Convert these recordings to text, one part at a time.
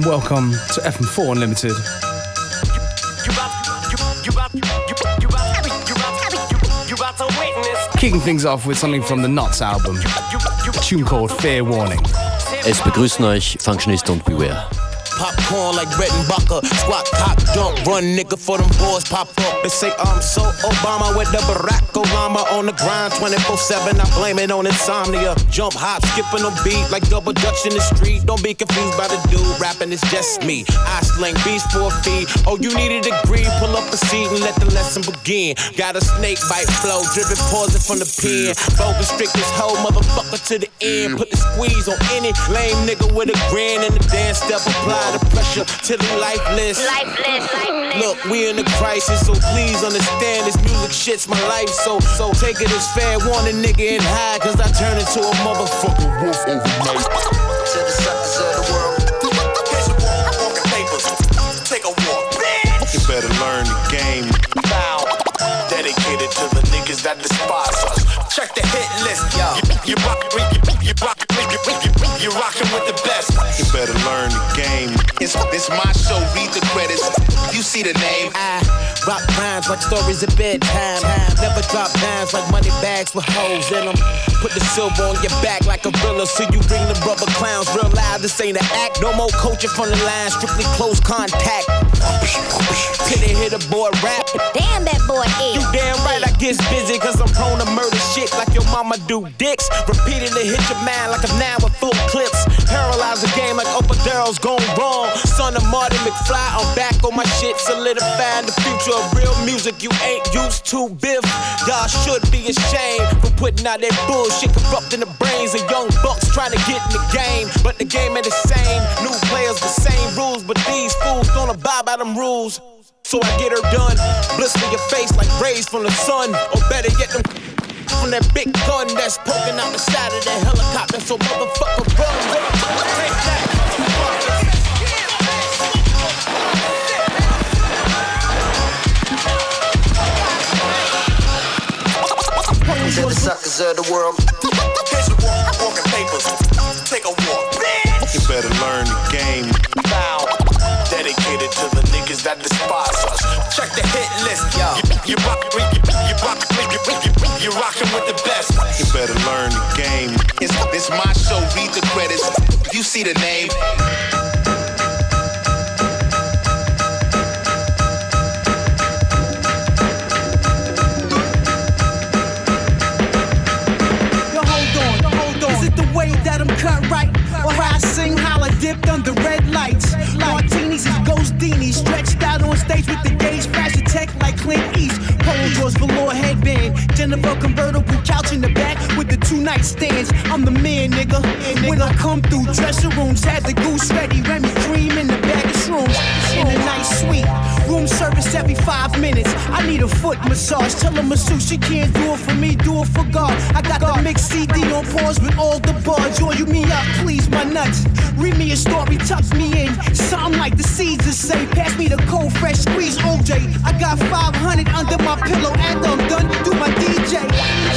welcome, welcome to FM4 Unlimited. Kicking things off with something from the Nuts album, a tune called Fair Warning. Es begrüßen euch Functionist und Beware. Popcorn like Bucker. Squat, cock, dump, run, nigga, for them boys pop up They say, I'm so Obama with the Barack Obama on the grind 24 7. I blame it on insomnia. Jump, hop, skipping on beat like double dutch in the street. Don't be confused by the dude rapping, it's just me. I sling beats for a fee. Oh, you need a degree? Pull up a seat and let the lesson begin. Got a snake bite flow, dripping poison from the pen. Focus strict this whole motherfucker to the end. Put the squeeze on any lame nigga with a grin and the dance step apply the pressure to the lifeless. Lifeless, lifeless. Look, we in a crisis, so please understand this music shit's my life. So, so take it as fair warning, nigga, and high, cause I turn into a motherfucking wolf overnight. To the suckers of the world. Here's a walk, walking papers. Take a walk, bitch. You better learn the game. Foul. Dedicated to the niggas that despise us. Check the hit list. Yo. You, you rock, you, you rock, you, you, you rockin' with the best. You better learn the game. It's, it's my show, read the credits. You see the name. I rock rhymes like stories at bedtime. Never drop dimes like money bags with holes in them. Put the silver on your back like a gorilla, so you bring the rubber clowns real loud. This ain't an act. No more coaching from the line, strictly close contact. Till they hit a boy rap. Damn, that boy is. You damn right I get busy cause I'm prone to murder shit like your mama do dicks. Repeatedly hit your man like a nine with full clips. Paralyze the game like Opadero's gone wrong. Son of Marty McFly, I'm back on my shit. Solidifying the future of real music you ain't used to, Biff. Y'all should be ashamed for putting out that bullshit, corrupting the brains of young bucks trying to get in the game. But the game ain't the same. New players, the same rules, but these fools don't abide by them rules. So I get her done. Blister your face like rays from the sun. Or better yet, them from that big gun that's poking out the side of that helicopter. So motherfucker run. To the suckers of the world. Here's a walk, walking papers. Take a walk, bitch. You better learn the game. Foul. Dedicated to the niggas that despise us. Check the hit list. Yo. You, you rock, you, you rock, you, you, you rockin' with the best. You better learn the game. It's, it's my show, read the credits. You see the name. Yo, hold on, yo, hold on. Is it the way that I'm cut right? Or how I sing, holla, dipped under red lights? Martinis is ghost beanies, stretched out on stage with the gauge, fashion tech like Clint East. Polo drawers, velour headband, Jennifer convertible couch in the back with the two nightstands. I'm the man, nigga. When I come through, dressing rooms had the goose ready, Remy cream in the bag In a nice suite, room service every five minutes. I need a foot massage. Tell a masseuse she can't do it for me, do it for God. I got the mix CD on pause with all the bars. Yo, you me up, please my nuts. Read me a story, tuck me in. Something like the Caesars say. Pass me the cold, fresh squeeze, OJ. I got 500 under my pillow and I'm done. Do my DJ.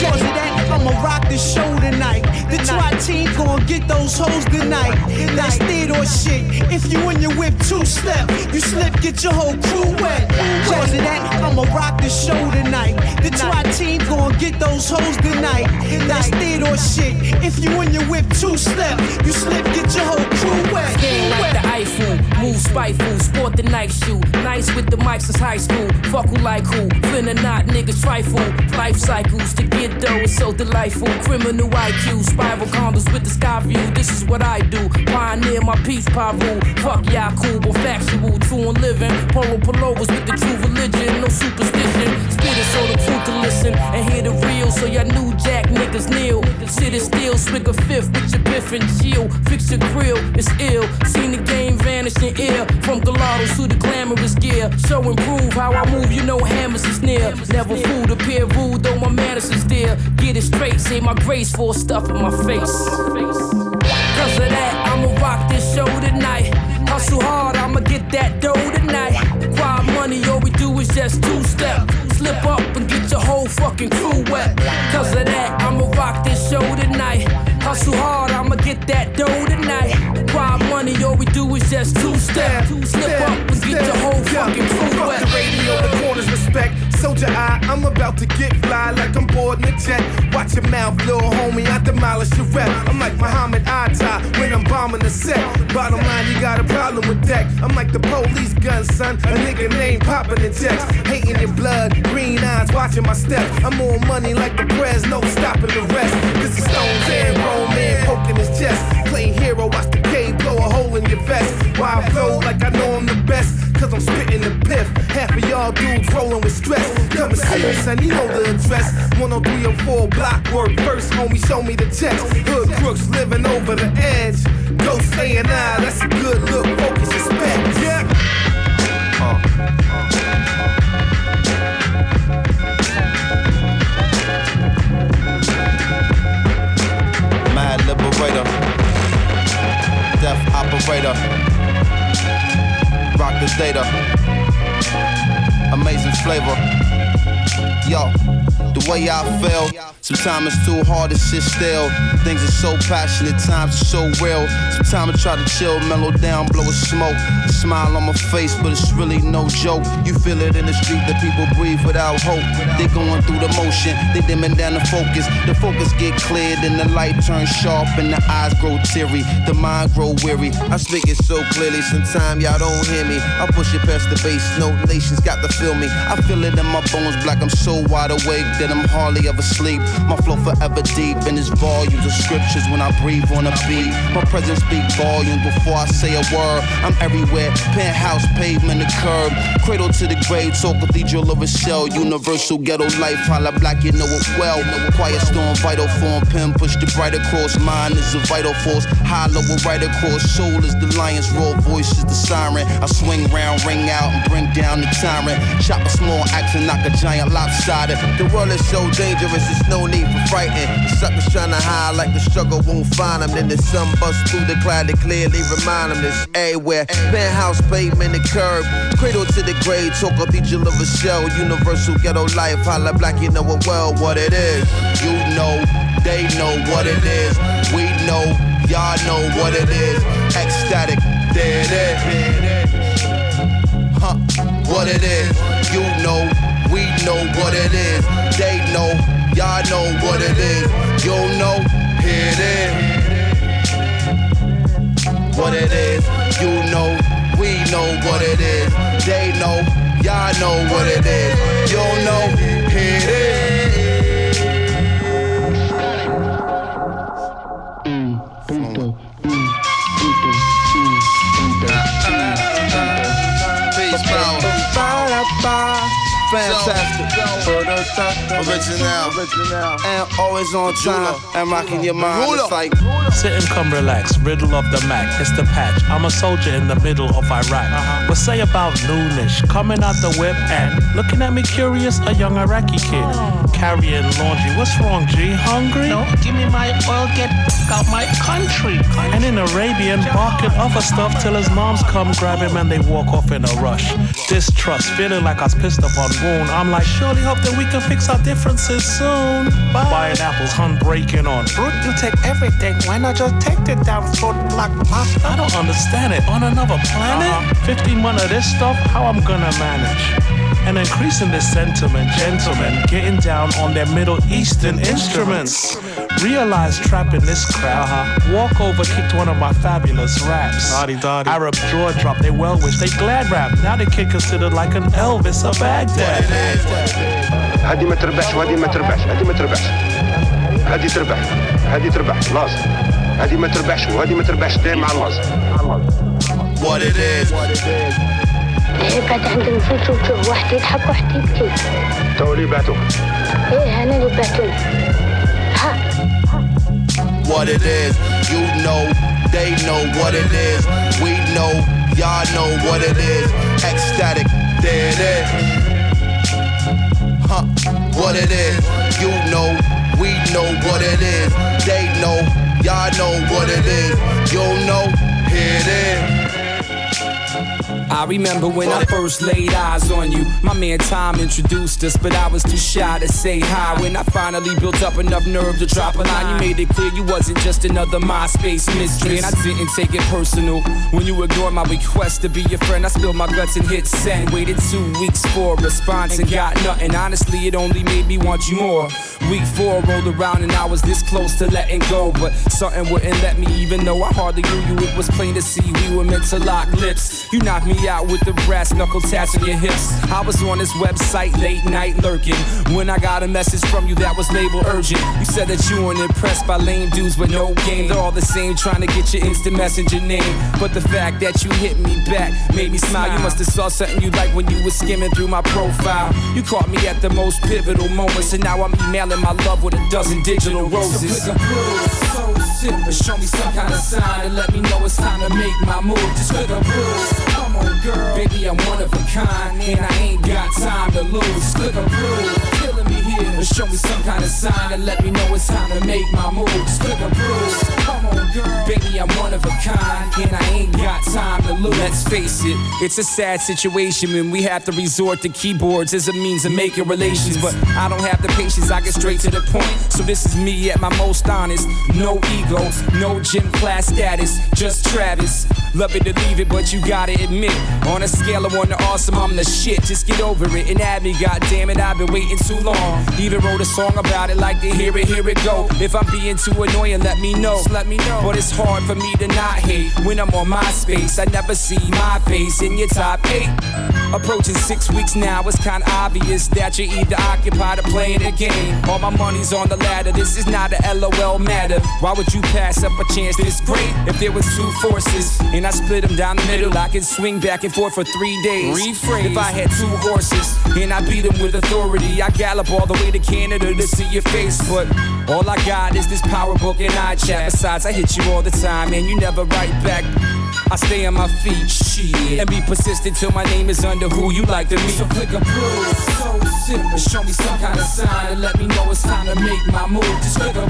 Cause that, I'ma rock the show tonight. The try team gon' get those hoes tonight. That's theater shit. If you in your whip two step, you slip, get your whole crew wet. Cause of that, I'ma rock the show tonight. The try team gon' get those hoes tonight. That's theater shit. If you in your whip two step, you slip, get your whole crew wet. Skin like the Eiffel, move spiteful, sport the night shoe. Nice with the mics since high school. Fuck who like who, finna not niggas trifle. Life cycles to get dough is so delightful. Criminal IQ, spiral condos with the sky view. This is what I do. Pioneer my peace paru. Fuck Yakub or factual, true and living. Polo pullovers with the true religion, no superstition. Spit it so the truth to listen and hear the real. So y'all new jack niggas kneel. Sit it still, swig a fifth with your biff and chill. Fix your grill, it's ill. Seen the game vanish in air. From Gelatos to the glamorous gear. Show and prove how I move, you know hammers is near. Never fooled, appear rude, though my manners is there. Get it straight, say my grace for stuff in my face. Cause of that, I'ma rock this show tonight. Hustle hard, I'ma get that dough tonight. Quiet money, all we do is just two step. Slip up and get your whole fucking crew wet. Cause of that, I'ma rock this show tonight. Hustle hard, I'ma get that dough tonight. Quiet money, all we do is just two step. Slip up and get your whole fucking crew respect. Soldier eye, I'm about to get fly like I'm boarding a jet. Watch your mouth, little homie, I demolish your rep. I'm like Muhammad Atta when I'm bombing the set. Bottom line, you got a problem with deck. I'm like the police gun, son. A nigga name popping the checks. Hating your blood, green eyes, watching my steps. I'm more money like the press, no stopping the rest. This is Stones and Roman poking his chest. Play hero, watch the K blow a hole in your vest. Why I flow like I know I'm the best. Cause I'm spitting the piff. Half of y'all dudes rolling with stress. Come and see me, son, you know the address. 10304 block work. First, homie, show me the checks. Hood crooks living over the edge. Ghost A and I, that's a good look. Focus, respect. Yeah. Mad liberator, death operator, rock the data, amazing flavor. Yo, the way I feel, sometimes it's too hard to sit still. Things are so passionate, times are so real. Sometimes I try to chill, mellow down, blow a smoke. A Smile on my face, but it's really no joke. You feel it in the street that people breathe without hope. They're going through the motion, they dimming down the focus. The focus get cleared and the light turns sharp and the eyes grow teary. The mind grow weary. I speak it so clearly, sometimes y'all don't hear me. I push it past the base, no nations got to feel me. I feel it in my bones, black. I'm so wide awake that I'm hardly ever sleep. My flow forever deep in its volumes of scriptures when I breathe on a beat. My presence speak volumes before I say a word. I'm everywhere, penthouse, pavement, the curb, cradle to the grave, so cathedral of a shell, universal ghetto life. Holla black, you know it well. Quiet storm, vital form, pen push the bright across. Mine is a vital force, hollow right across. Soul is the lion's roar, voice is the siren. I swing round, ring out, and bring down the tyrant. Chop a small axe and knock a giant lopsided. The world is so dangerous, it's no need for frightened. Suckers trying to hide like the struggle won't find them. Then the sun busts through the cloud to clearly remind them this everywhere. Penthouse, pavement, the curb. Cradle to the grave, talk cathedral of a shell. Universal ghetto life, holla black, you know it well what it is. You know, they know what it is. We know, y'all know what it is. Ecstatic, there it is. Huh, what it is. You know, we know what it is. They know, y'all know what it is. You know, here it is. What it is. You know, we know what it is. They know, y'all know what it is. You know, here it is. Peace, power. Fantastic. Original. And always on time. And rocking your mind. It's like. Sit and come relax, riddle of the Mac, it's the patch. I'm a soldier in the middle of Iraq. Uh-huh. What say about noonish, coming out the whip and looking at me curious, a young Iraqi kid. Oh. Carrying laundry, what's wrong, G? Hungry? No, give me my oil, get out my country. And in Arabian, barking other stuff till his moms come grab him and they walk off in a rush. Distrust, feeling like I was pissed upon wound. I'm like, surely hope that we can fix our differences soon. Bye. Buying apples, hun breaking on. Fruit, you take everything. Why not just take the damn fruit like pasta? I don't understand it. On another planet? Uh-huh. 15 months of this stuff, how I'm gonna manage? And increasing this sentiment, gentlemen, getting down on their Middle Eastern instruments. Realize trapping this crowd. Walk over, kicked one of my fabulous raps. Arab jaw drop, they well wish, they glad rap. Now they get considered like an Elvis of Baghdad. هذه ما تربحش وهذه ما تربحش هذه ما تربحش هذه تربح هذه تربح لازم هذه ما تربحش وهذه ما تربحش دايما مع اللازم What it is. قاعد عند الفلوس وتشوف واحد يضحك واحد يبكي تو اللي بعتوك ايه انا اللي بعتوني ها what it is. You know, they know what it is. We know, y'all know what it is. Ecstatic, there it is. Huh, what it is. You know, we know what it is. They know, y'all know what it is. You know, here it is. I remember when I first laid eyes on you. My man Tom introduced us, but I was too shy to say hi. When I finally built up enough nerve to drop a line, you made it clear you wasn't just another MySpace mystery. And I didn't take it personal. When you ignored my request to be your friend, I spilled my guts and hit send. Waited two weeks for a response and got nothing. Honestly, it only made me want you more. Week four rolled around and I was this close to letting go, but something wouldn't let me, even though I hardly knew you. It was plain to see we were meant to lock lips. You knocked me out with the brass knuckle tats on your hips. I was on this website late night lurking when I got a message from you that was labeled urgent. You said that you weren't impressed by lame dudes with no game. They're all the same, trying to get your instant messenger name. But the fact that you hit me back made me smile. You must have saw something you like when you was skimming through my profile. You caught me at the most pivotal moments, and now I'm emailing my love with a dozen digital roses. So so simple. Show me some kind of sign and let me know it's time to make my move. Just click a bruise. Come on, girl. Baby, I'm one of a kind, and I ain't got time to lose. Just click a bruise. Me here. Show me some kind of sign and let me know it's time to make my move. Click a bruise. Come on, girl. Baby, I'm one of a kind, and I ain't got time to lose. Let's face it, it's a sad situation when we have to resort to keyboards as a means of making relations. But I don't have the patience, I get straight to the point. So this is me at my most honest. No egos, no gym class status, just Travis. Love it to leave it, but you gotta admit, on a scale of one to awesome, I'm the shit. Just get over it and add me, goddamn it, I've been waiting too long. Even wrote a song about it, like to hear it, here it go. If I'm being too annoying, let me know. Just let me know. But it's hard for me to not hate when I'm on my space. I never see my face in your top eight. Approaching six weeks now, it's kinda obvious that you're either occupied or playing a game. All my money's on the ladder, this is not a LOL matter. Why would you pass up a chance this great if there was two forces and I split them down the middle? I could swing back and forth for three days. Rephrase. If I had two horses and I beat them with authority, I gallop all the way to Canada to see your face. But all I got is this power book and I chat. Besides, I hit you all the time and you never write back. I stay on my feet, shit, and be persistent till my name is under who you like to meet. So click approve, so simple. Show me some kind of sign and let me know it's time to make my move. Just click on,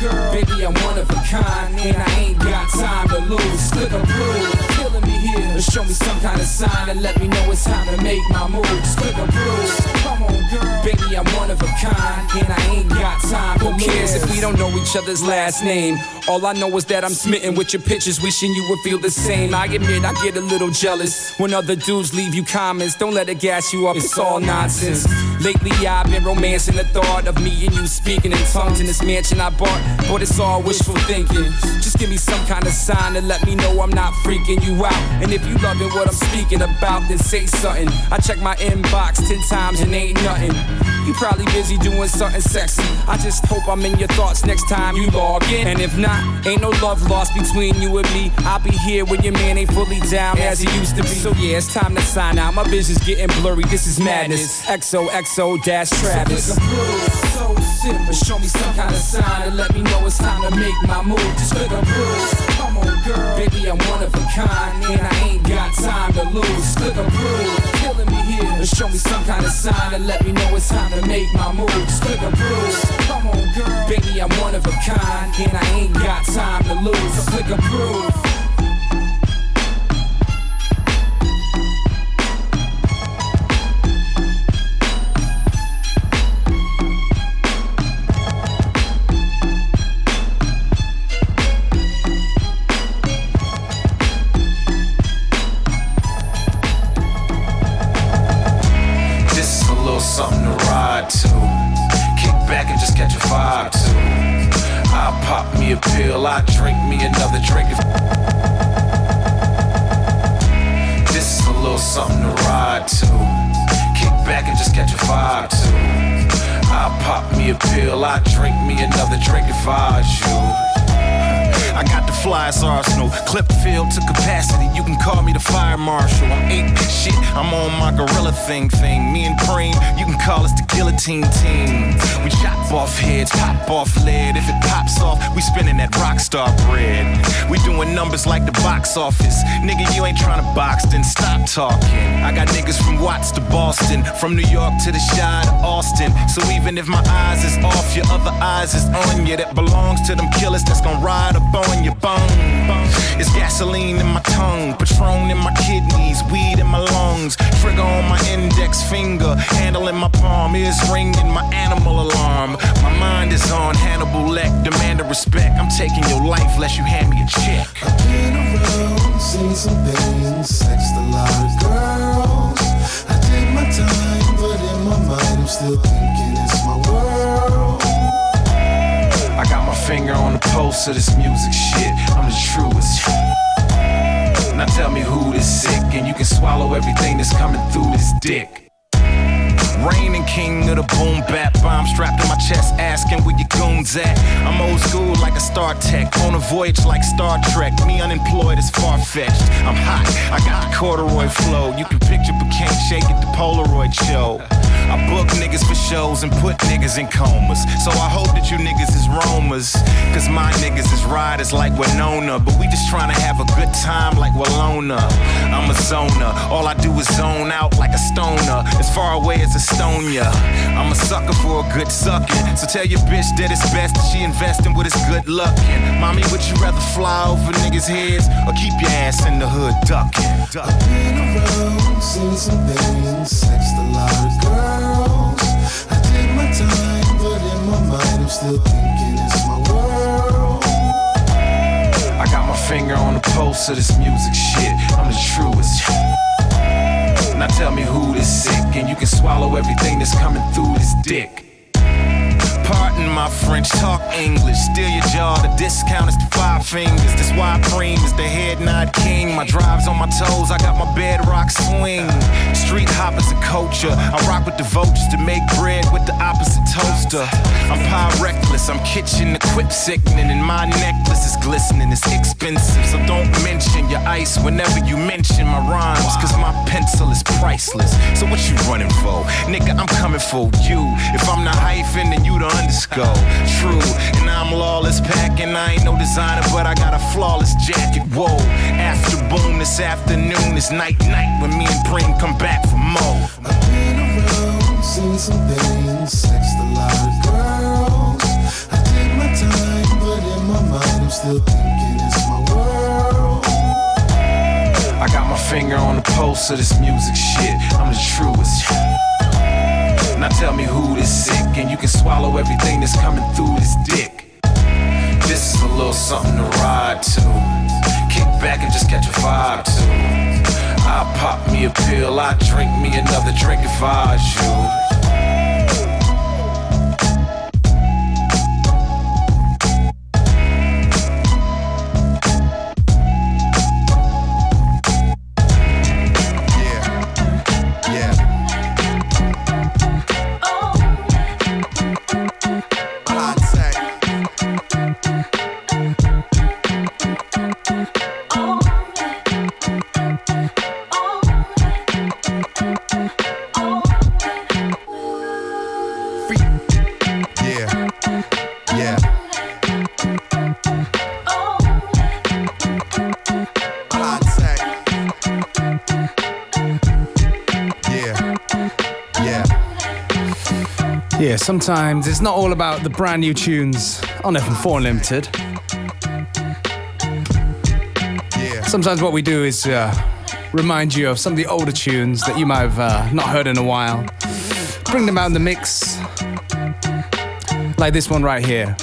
girl, baby, I'm one of a kind, and I ain't got time to lose. Click approve, killing me here. Show me some kind of sign and let me know it's time to make my move. Just click approve. Come on, girl, baby, I'm one of a kind, and I ain't got time to lose. Who cares if we don't know each other's last name? All I know is that I'm smitten with your pictures, wishing you would feel the same. I admit I get a little jealous when other dudes leave you comments. Don't let it gas you up, it's all nonsense. Lately I've been romancing the thought of me and you speaking in tongues in this mansion I bought, but it's all wishful thinking. Just give me some kind of sign to let me know I'm not freaking you out. And if you loving what I'm speaking about, then say something. I check my inbox ten times and ain't nothing. You probably busy doing something sexy. I just hope I'm in your thoughts next time you log in. And if not, ain't no love lost between you and me. I'll be here when your man ain't fully down as he used to be. So yeah, it's time to sign out. My vision's getting blurry. This is madness. XOXO dash Travis. So simple. Show me some kind of sign and let me know it's time to make my move. Just click approve. Come on, girl. Baby, I'm one of a kind, and I ain't got time to lose. Click approve. Killing here. Show me some kind of sign and let me know it's time to make my move. Click approve. Come on, girl. Baby, I'm one of a kind, and I ain't got time to lose. Click approve. Me shit, I'm on my gorilla thing thing. Me and Cream, you can call us the guillotine team. We chop off heads, pop off lead. If it pops off, we spinning that rock star bread. We doing numbers like the box office. Nigga, you ain't trying to box, then stop talking. I got niggas from Watts to Boston, from New York to the Shy to Austin. So even if my eyes is off, your other eyes is on you. That belongs to them killers that's gonna ride up on your bone. It's gasoline in my tongue, Patron in my kidneys, weed in my lungs, trigger on my index finger, handle in my palm, ears ringing my animal alarm. My mind is on Hannibal Leck, demand a respect. I'm taking your life unless you hand me a check. I've been around, seen some things, sexed a lot of girls. I did my time, but in my mind I'm still thinking it's my world. I got my finger on the pulse of this music shit. I'm the truest. Now tell me who this sick, and you can swallow everything that's coming through this dick. Reigning king of the boom bap bomb strapped to my chest, asking where your goons at. I'm old school like a Star Tech, on a voyage like Star Trek. Me unemployed is far fetched. I'm hot, I got corduroy flow. You can picture but can't shake it, the Polaroid show. I book niggas for shows and put niggas in comas. So I hope that you niggas is roamers. Cause my niggas is riders like Winona. But we just trying to have a good time like Walona. I'm a zoner. All I do is zone out like a stoner. As far away as Estonia. I'm a sucker for a good sucking. So tell your bitch that it's best that she invest in what is good looking. Mommy, would you rather fly over niggas' heads or keep your ass in the hood ducking? I've seen some things, sexed a lot of girls. I did my time, but in my mind I'm still thinking it's my world. I got my finger on the pulse of this music shit. I'm the truest. Now tell me sick, and you can swallow everything that's coming through this dick. Pardon my French, talk English. Steal your jaw, the discount is the five fingers. This why Preem is the head nod king. My drives on my toes, I got my bedrock swing. Street hoppers a culture. I rock with the vultures to make bread with the opposite toaster. I'm pie reckless, I'm kitchen equip sickening, and my necklace is glistening. It's expensive, so don't mention your ice whenever you mention my rhymes, cause my pencil is priceless. So what you running for? Nigga, I'm coming for you. If I'm the hyphen, then you the underscore. True, and I'm lawless packing. I ain't no designer, but I got a flawless jacket. Whoa, after boom this afternoon, it's night night when me and Preem come back for more. I've been around, seen some things, sexed a lot of girls. I did my time, but in my mind I'm still thinking it's my world. I got my finger on the pulse of this music shit. I'm the truest. Now tell me who this sick, and you can swallow everything that's coming through this dick. This is a little something to ride to. Kick back and just catch a vibe to. I pop me a pill, I drink me another drink if I you. Yeah. Yeah, sometimes it's not all about the brand new tunes on FM4 Unlimited. Sometimes what we do is uh, remind you of some of the older tunes that you might have uh, not heard in a while. Bring them out in the mix. Like this one right here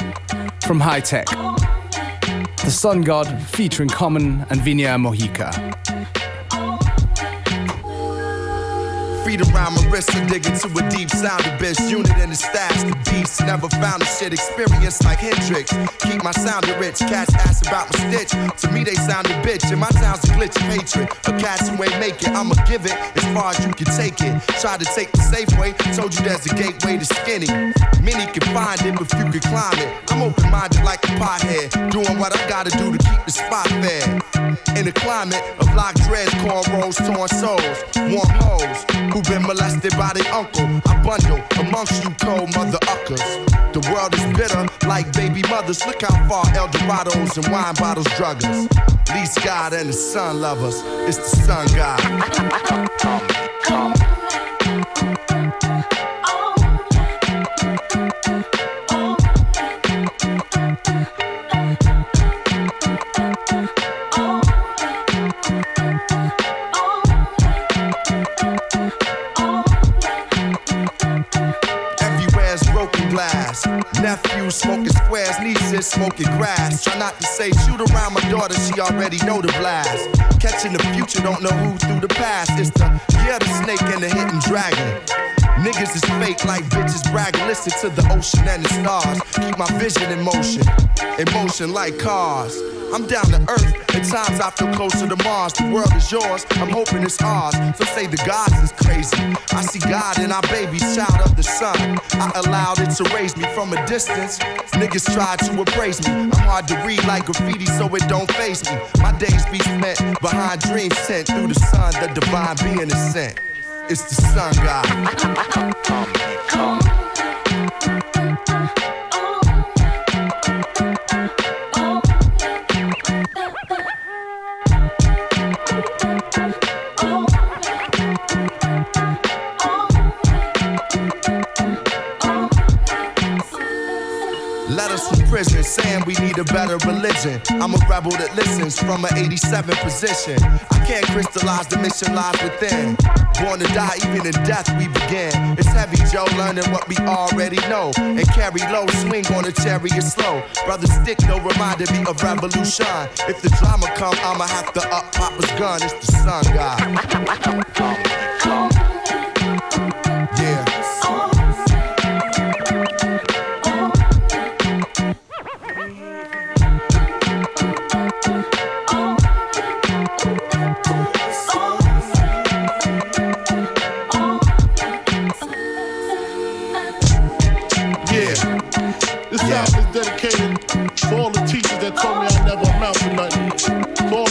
from High Tech. The Sun God featuring Common and Vinia Mojica. Feet around my wrist and dig into a deep sound abyss. Unit in the stats, the beast. Never found a shit experience like Hendrix. Keep my sound rich. Cats ask about my stitch. To me, they sound a bitch. And my sound's a glitch of hatred. A cats who ain't make it, I'ma give it as far as you can take it. Try to take the safe way. Told you there's a gateway to skinny. Many can find it, but few can climb it. I'm open minded like a pothead. Doing what I gotta do to keep the spot fair. In a climate of locked dreads, cornrows, torn souls, warm hoes who been molested by the uncle. I bundle amongst you cold mother uckers. The world is bitter like baby mothers. Look how far El Dorados and wine bottles drug us. Least God and the sun love us. It's the sun God. Nephews smoking squares, nieces smoking grass. Try not to say shoot around my daughter, she already know the blast. Catching the future, don't know who through the past. It's the year the snake and the hidden dragon. Like bitches bragging. Listen to the ocean and the stars. Keep my vision in motion, in motion like cars. I'm down to earth. At times I feel closer to Mars. The world is yours. I'm hoping it's ours. So say the gods is crazy. I see God in our baby, child of the sun. I allowed it to raise me from a distance. Niggas tried to appraise me. I'm hard to read like graffiti, so it don't face me. My days be spent behind dreams sent through the sun. The divine being is sent. It's the sun god. Prison, saying we need a better religion. I'm a rebel that listens from an 87 position. I can't crystallize the mission lies within. Born to die, even in death we begin. It's heavy, Joe, learning what we already know. And carry low, swing on a chariot slow. Brother Stick, no reminded me of revolution. If the drama come, I'ma have to up Papa's gun. It's the sun god.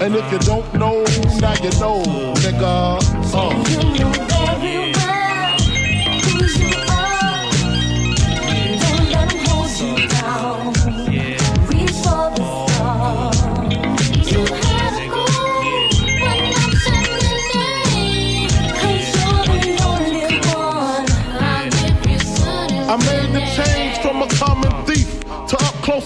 And if you don't know, now you know, nigga. Uh.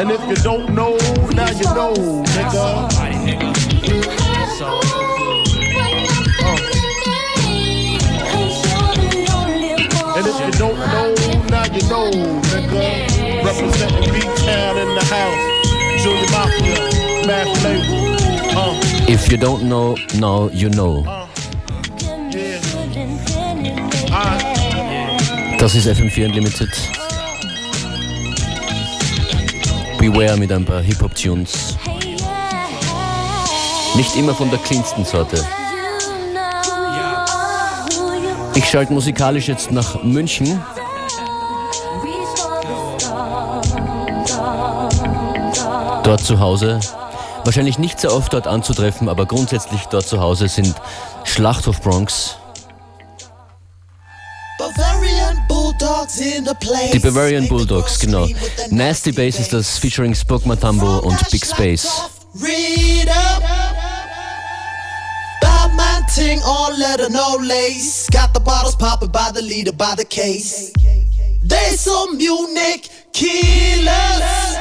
And if you don't know, now you know, nigga. Uh. And if you don't know, now you know, nigga. Representing B-Town in the house. Junior Mafia, Math Label. Uh. If you don't know, now you know. Das ist FM4 Unlimited. Beware mit ein paar Hip-Hop-Tunes. Nicht immer von der cleansten Sorte. Ich schalte musikalisch jetzt nach München. Dort zu Hause. Wahrscheinlich nicht sehr oft dort anzutreffen, aber grundsätzlich dort zu Hause sind Schlachthof Bronx, Die Bavarian Bulldogs, genau. Nasty Bass ist das featuring Spoke Matambo und Big Space. Read up. Buy my ting all leather, no lace. Got the bottles popping by the leader, by the case. They some Munich killers.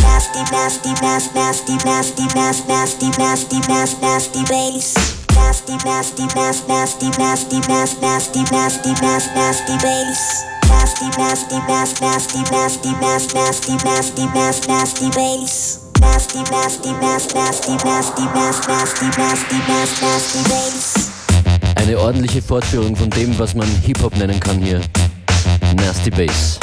Nasty, nasty, nasty, nasty, nasty, nasty, nasty, nasty, nasty, nasty bass. Nasty, nasty, nasty, nasty, nasty, nasty, nasty, nasty, nasty, nasty bass. Nasty, nasty, nasty, nasty, nasty, nasty, nasty, nasty, nasty, nasty bass. Nasty, nasty, nasty, nasty, nasty, nasty, nasty, nasty, nasty, nasty bass. Eine ordentliche Fortführung von dem, was man Hip-Hop nennen kann hier. Nasty Bass.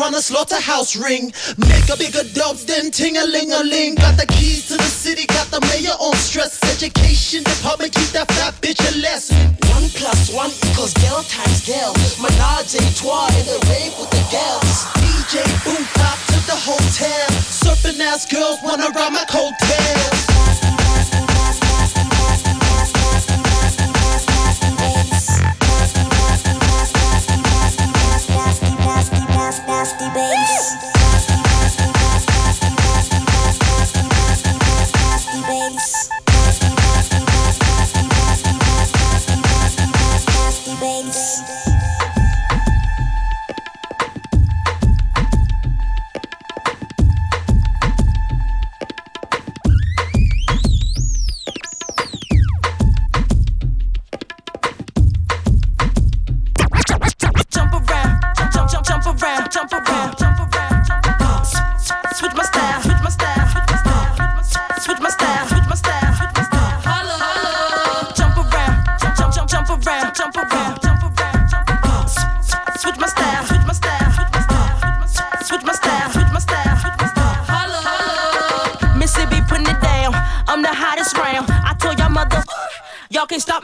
Run a slaughterhouse ring. Make a bigger dubs than ting a ling a ling. Got the keys to the city, got the mayor on stress. Education department, keep that fat bitch a lesson. One plus one equals girl times girl. Menage a trois in the rave with the girls. DJ boom pop to the hotel. Surfing ass girls wanna ride my coattails. Nasty bass. Nasty bass. Nasty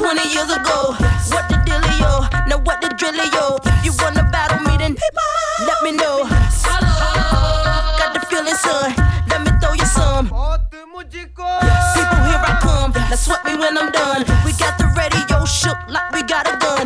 20 years ago. Yes. What the dealio? Now what the drillio? Yes. If you wanna battle me, then People. let me know. Hello. Got the feeling, son. Let me throw you some. Yes. People, here I come. Now sweat me when I'm done. We got the radio shook like we got a gun.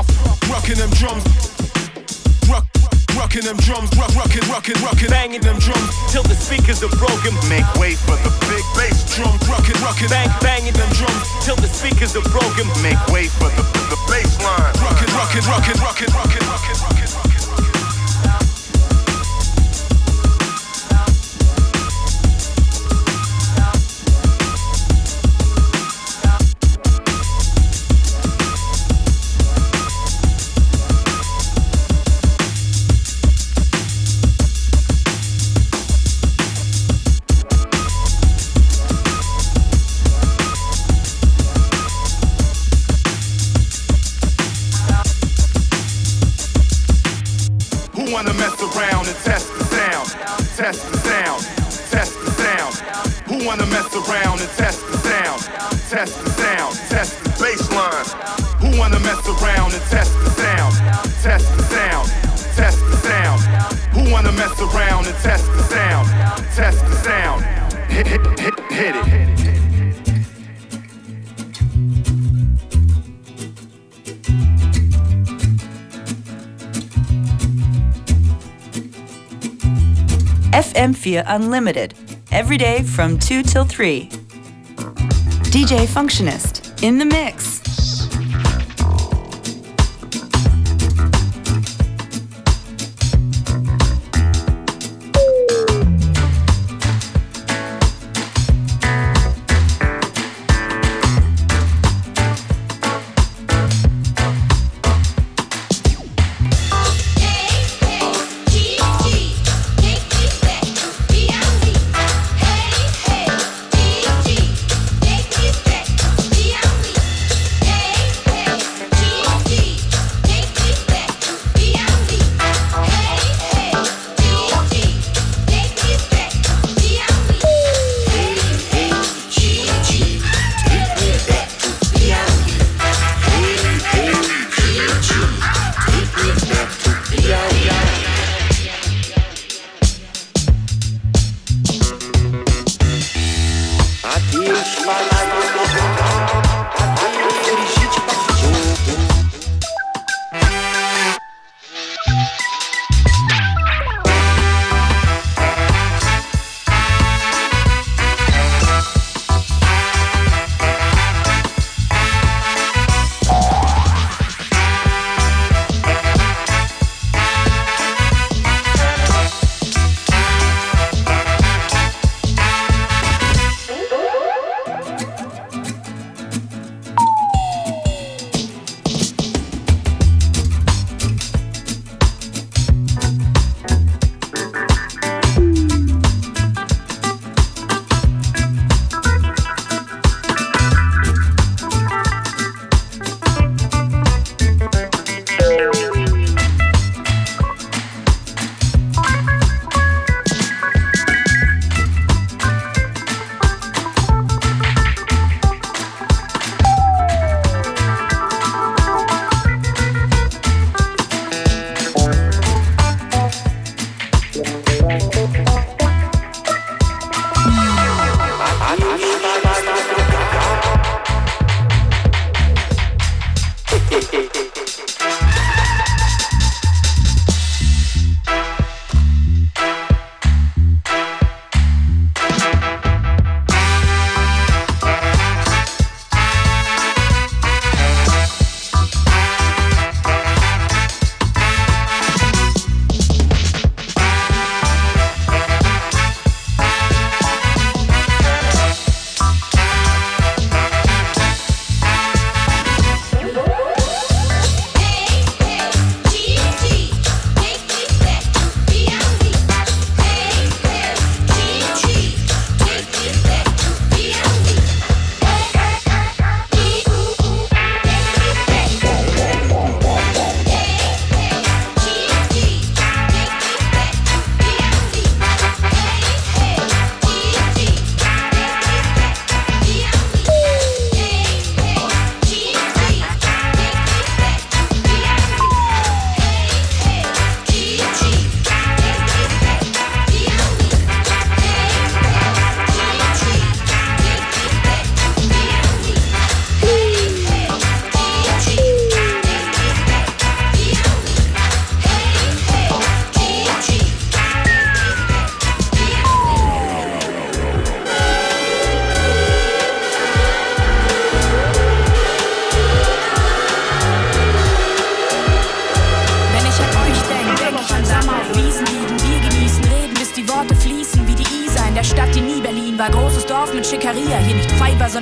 rough, rocking them drums. Rock, rocking them drums, rock, rocking, rocking, rocking, banging them drums till the speakers are broken. Make way for the big bass drum, rocking, rocking, bang, banging them drums till the speakers are broken. Make way for the the bass line. Rocking, rocking, rocking, rocking, rocking, rocking, rocking. Unlimited every day from 2 till 3. DJ Functionist in the mix.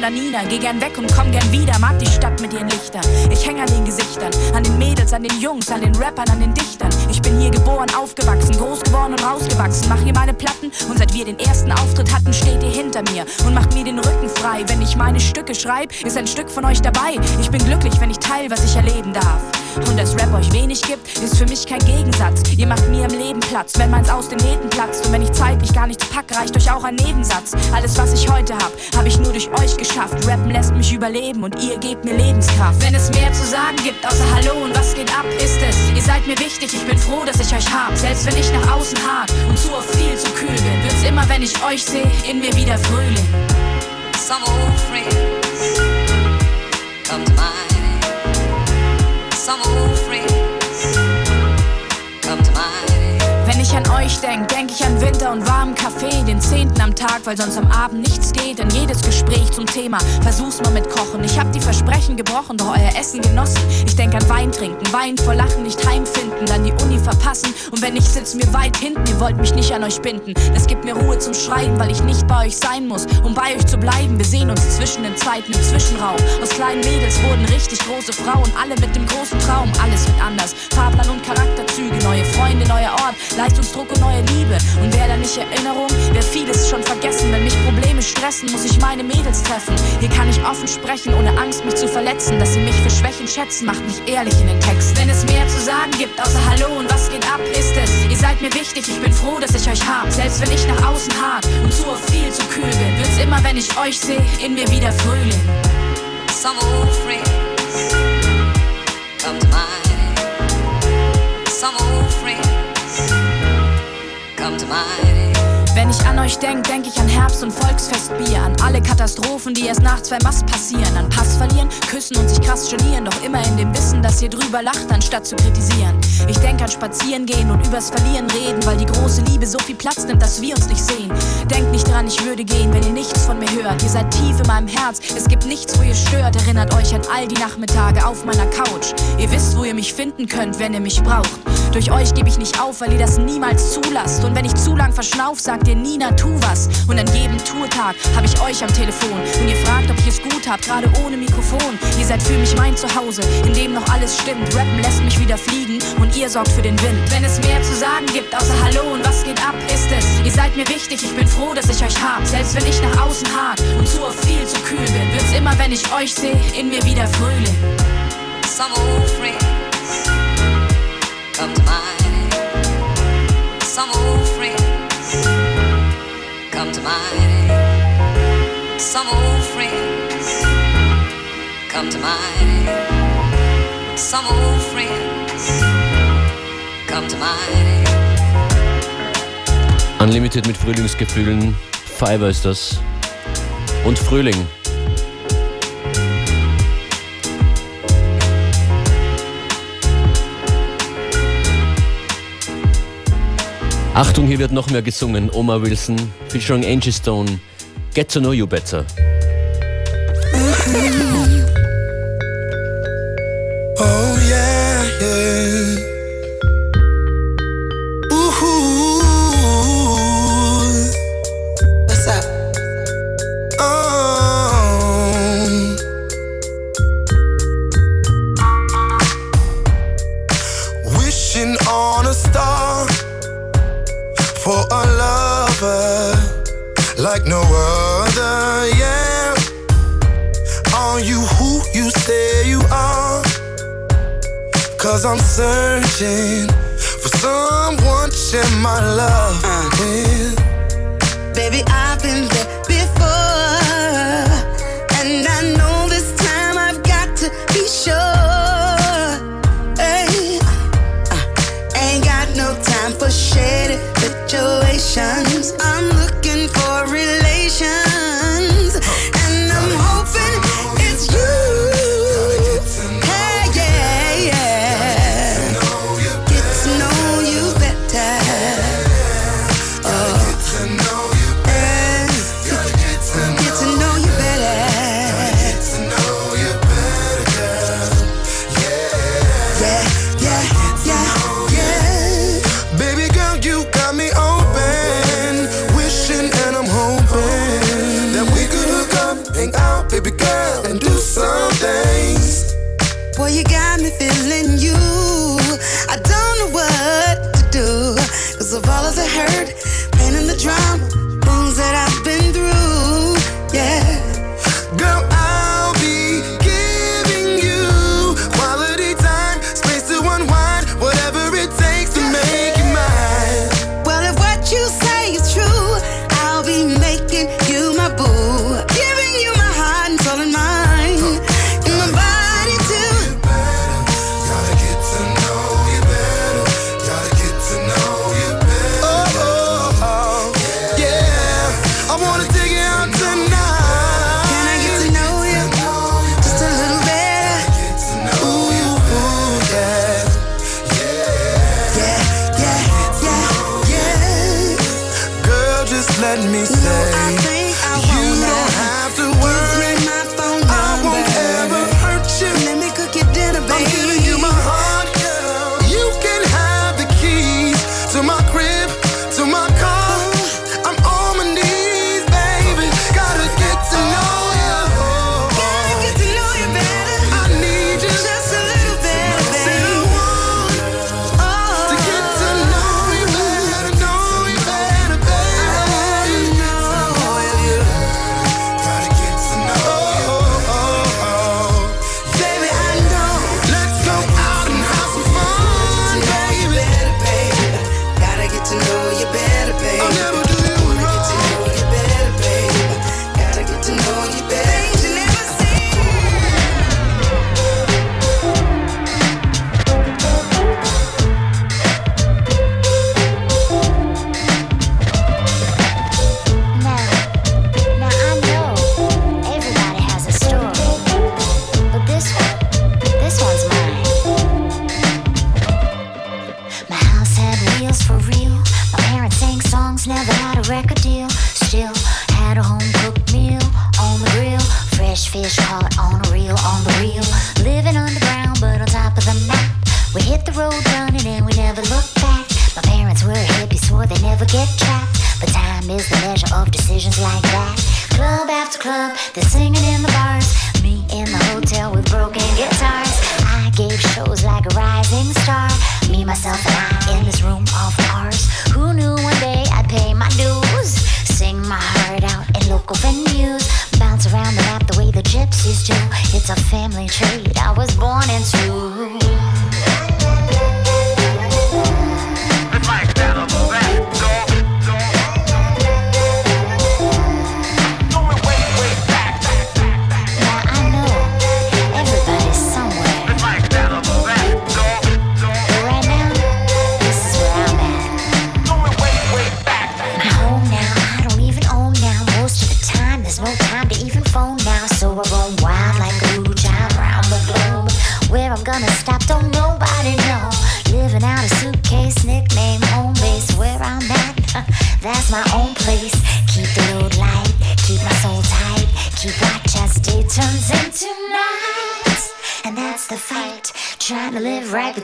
Sondern Nina. Geh gern weg und komm gern wieder, mag die Stadt mit ihren Lichtern. Ich häng an den Gesichtern, an den Mädels, an den Jungs, an den Rappern, an den Dichtern. Ich bin hier geboren, aufgewachsen, groß geworden und rausgewachsen. Mach hier meine Platten und seit wir den ersten Auftritt hatten, steht ihr hinter mir und macht mir den Rücken frei. Wenn ich meine Stücke schreib, ist ein Stück von euch dabei. Ich bin glücklich, wenn ich teil, was ich erleben darf. Und dass Rap euch wenig gibt, ist für mich kein Gegensatz. Ihr macht mir im Leben Platz, wenn meins aus den Nähten platzt. Und wenn ich zeitlich gar nichts pack, reicht euch auch ein Nebensatz. Alles, was ich heute hab, hab ich nur durch euch geschafft. Rappen lässt mich überleben und ihr gebt mir Lebenskraft. Wenn es mehr zu sagen gibt, außer Hallo und was geht ab, ist es. Ihr seid mir wichtig, ich bin froh, dass ich euch hab. Selbst wenn ich nach außen hart und zu oft viel zu kühl bin, wird's immer, wenn ich euch sehe, in mir wieder Frühling. Some old friends come to mind. Some old friends Wenn ich an euch denk, denk ich an Winter und warmen Kaffee, den zehnten am Tag, weil sonst am Abend nichts geht. In jedes Gespräch zum Thema, versuch's mal mit Kochen. Ich hab die Versprechen gebrochen, doch euer Essen genossen. Ich denk an Wein trinken, Wein vor Lachen nicht heimfinden, dann die Uni verpassen. Und wenn ich sitz mir weit hinten, ihr wollt mich nicht an euch binden. Das gibt mir Ruhe zum Schreiben, weil ich nicht bei euch sein muss, um bei euch zu bleiben. Wir sehen uns zwischen den Zeiten im Zwischenraum. Aus kleinen Mädels wurden richtig große Frauen, alle mit dem großen Traum. Alles wird anders. Fahrplan und Charakterzüge, neue Freunde, neuer Ort, Leistungsdruck und neue Liebe. Und wer da nicht Erinnerung, wer vieles schon vergessen. Wenn mich Probleme stressen, muss ich meine Mädels treffen. Hier kann ich offen sprechen, ohne Angst, mich zu verletzen. Dass sie mich für Schwächen schätzen, macht mich ehrlich in den Text. Wenn es mehr zu sagen gibt, außer Hallo und was geht ab, ist es. Ihr seid mir wichtig, ich bin froh, dass ich euch hab. Selbst wenn ich nach außen hart und zu viel zu kühl bin, wird's immer, wenn ich euch sehe, in mir wieder Frühling. Some old friends come to mind. Some old friends come to mind. Ich an euch denk, denk ich an Herbst und Volksfestbier, an alle Katastrophen, die erst nach zwei Mast passieren, an Pass verlieren, küssen und sich krass genieren, doch immer in dem Wissen, dass ihr drüber lacht, anstatt zu kritisieren. Ich denk an Spazieren gehen und übers Verlieren reden, weil die große Liebe so viel Platz nimmt, dass wir uns nicht sehen. Denkt nicht dran, ich würde gehen, wenn ihr nichts von mir hört. Ihr seid tief in meinem Herz, es gibt nichts, wo ihr stört. Erinnert euch an all die Nachmittage auf meiner Couch. Ihr wisst, wo ihr mich finden könnt, wenn ihr mich braucht. Durch euch gebe ich nicht auf, weil ihr das niemals zulasst. Und wenn ich zu lang verschnauf, sagt ihr Nina, tu was. Und an jedem Tourtag habe ich euch am Telefon. Und ihr fragt, ob ich es gut hab, gerade ohne Mikrofon. Ihr seid für mich mein Zuhause, in dem noch alles stimmt. Rappen lässt mich wieder fliegen und ihr sorgt für den Wind. Wenn es mehr zu sagen gibt, außer Hallo und was geht ab, ist es. Ihr seid mir wichtig, ich bin froh, dass ich euch hab. Selbst wenn ich nach außen hart und zu oft viel zu kühl bin, wird's immer, wenn ich euch sehe, in mir wieder Frühling. Some old friends come to mind. Some old come to mind. Some old friends come to mind. Some old friends come to mind. Unlimited mit Frühlingsgefühlen. Fiverr ist das. Und Frühling. Achtung, hier wird noch mehr gesungen. Oma Wilson, featuring Angie Stone. Get to know you better. Searching for someone to share my love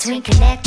between connect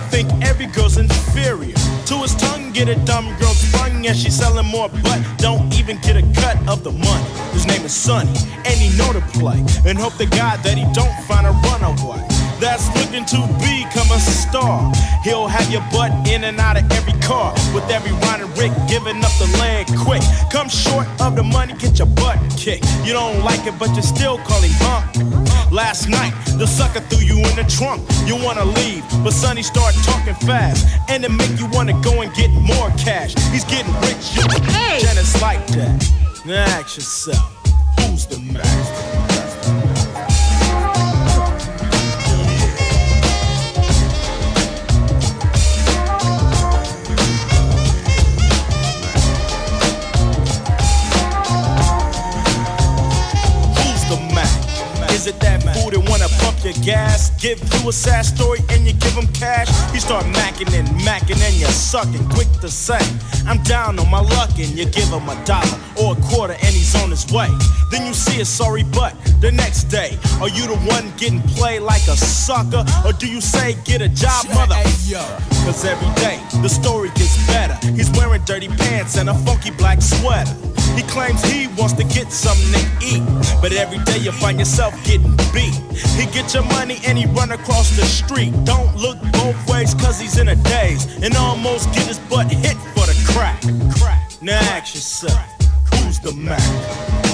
to think every girl's inferior. To his tongue, get a dumb girl's rung, and she's selling more, but don't even get a cut of the money. His name is Sonny, and he know the play, and hope to God that he don't find a runaway that's looking to become a star. He'll have your butt in and out of every car with every Ron and Rick giving up the land quick. Come short of the money, get your butt kicked. You don't like it, but you still call him punk. Last night, the sucker threw you in the trunk. You wanna leave, but Sonny start talking fast. And it make you wanna go and get more cash. He's getting rich, you hey. Janice like that. Now ask yourself, who's the master? to that fool that wanna pump your gas. Give you a sad story and you give him cash. You start macking and macking and you're sucking. Quick to say, I'm down on my luck and you give him a dollar or a quarter and he's on his way. Then you see a sorry butt the next day. Are you the one getting played like a sucker? Or do you say get a job, mother? Cause every day the story gets better. He's wearing dirty pants and a funky black sweater. He claims he wants to get something to eat, but every day you find yourself getting beat. He get your money and he run across the street. Don't look both ways cause he's in a daze and almost get his butt hit for the crack. Now ask yourself, who's the Mack?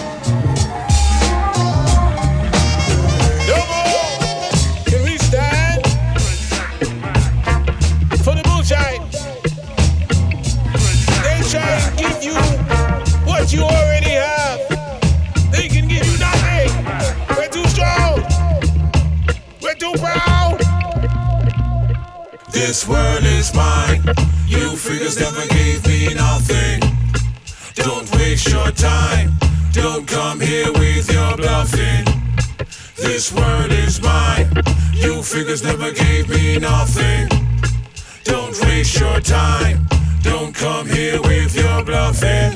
Figures never gave me nothing. Don't waste your time. Don't come here with your bluffing.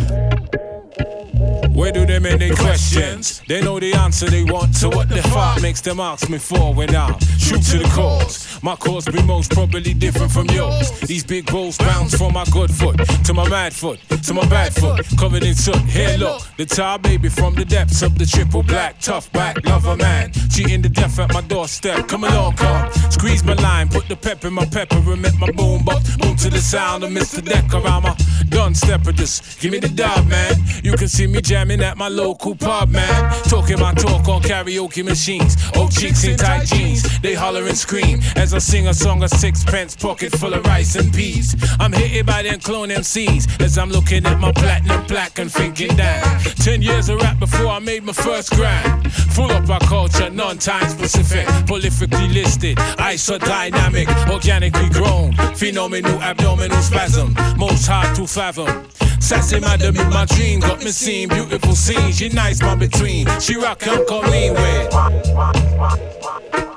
Where do they make their questions? They know the answer they want to what the fuck makes them ask me for when I'm true to the cause. My cause be most probably different from yours. These big balls bounce from my good foot to my mad foot to my bad foot. Covered in soot. Here look, the tar baby from the depths of the triple black tough back lover man. Cheating the death at my doorstep. Come along, come. Squeeze my line, put the pep in my pepper and make my boom box. Boom to the sound of Mr. Decker. I'm a done stepper. Just give me the dub, man. You can see me jamming at my local pub, man. Talking my talk on karaoke machines. Old chicks in tight jeans. They holler and scream as I sing a song of sixpence pocket full of rice and peas. I'm hitting by them clone MCs as I'm looking at my platinum plaque and thinking, damn. Ten years of rap before I made my first grand. Full of our culture, non-time specific, prolifically listed, isodynamic, organically grown, phenomenal abdominal spasm, most hard to fathom. Sassy madam in my dream got me seeing beautiful scenes. She nice man between, she rock and come lean with.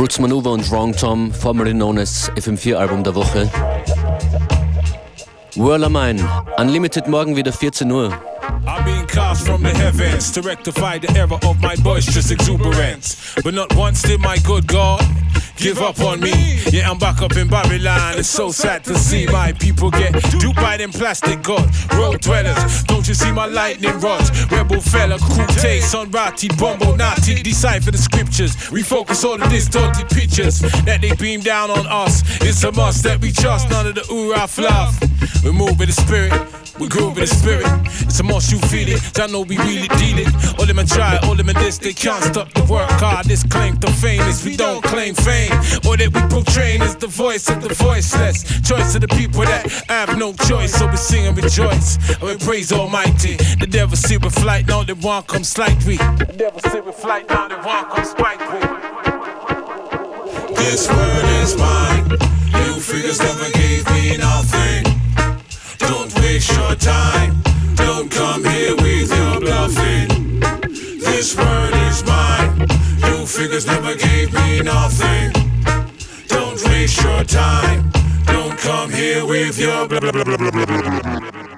Roots Maneuver und Wrong Tom, formerly known as FM4-Album der Woche. Whirler Mine, Unlimited morgen wieder 14 Uhr. From the heavens to rectify the error of my boisterous exuberance. But not once did my good God give up on me. Yeah, I'm back up in Babylon. It's so sad to see my people get duped by them plastic god road dwellers. Don't you see my lightning rods? Rebel fella, Kute, Sunrati, Bombo, Nati, decipher the scriptures. Refocus all the distorted pictures that they beam down on us. It's a must that we trust, none of the oorah fluff. We move with the spirit. We groove with the spirit. It's a must you feel it. Know we really deal it. All them and try, all them and this, they can't stop the work hard. This claim to fame is we don't claim fame. Or that we portray is the voice of the voiceless. Choice of the people that have no choice. So we sing and rejoice. And we praise Almighty. The devil see with flight, now they want come slight we. The devil see with flight, now they want come we. This word is mine. You figures never gave me nothing. Don't waste your time. This word is mine. You figures never gave me nothing. Don't waste your time. Don't come here with your blah blah blah blah blah blah.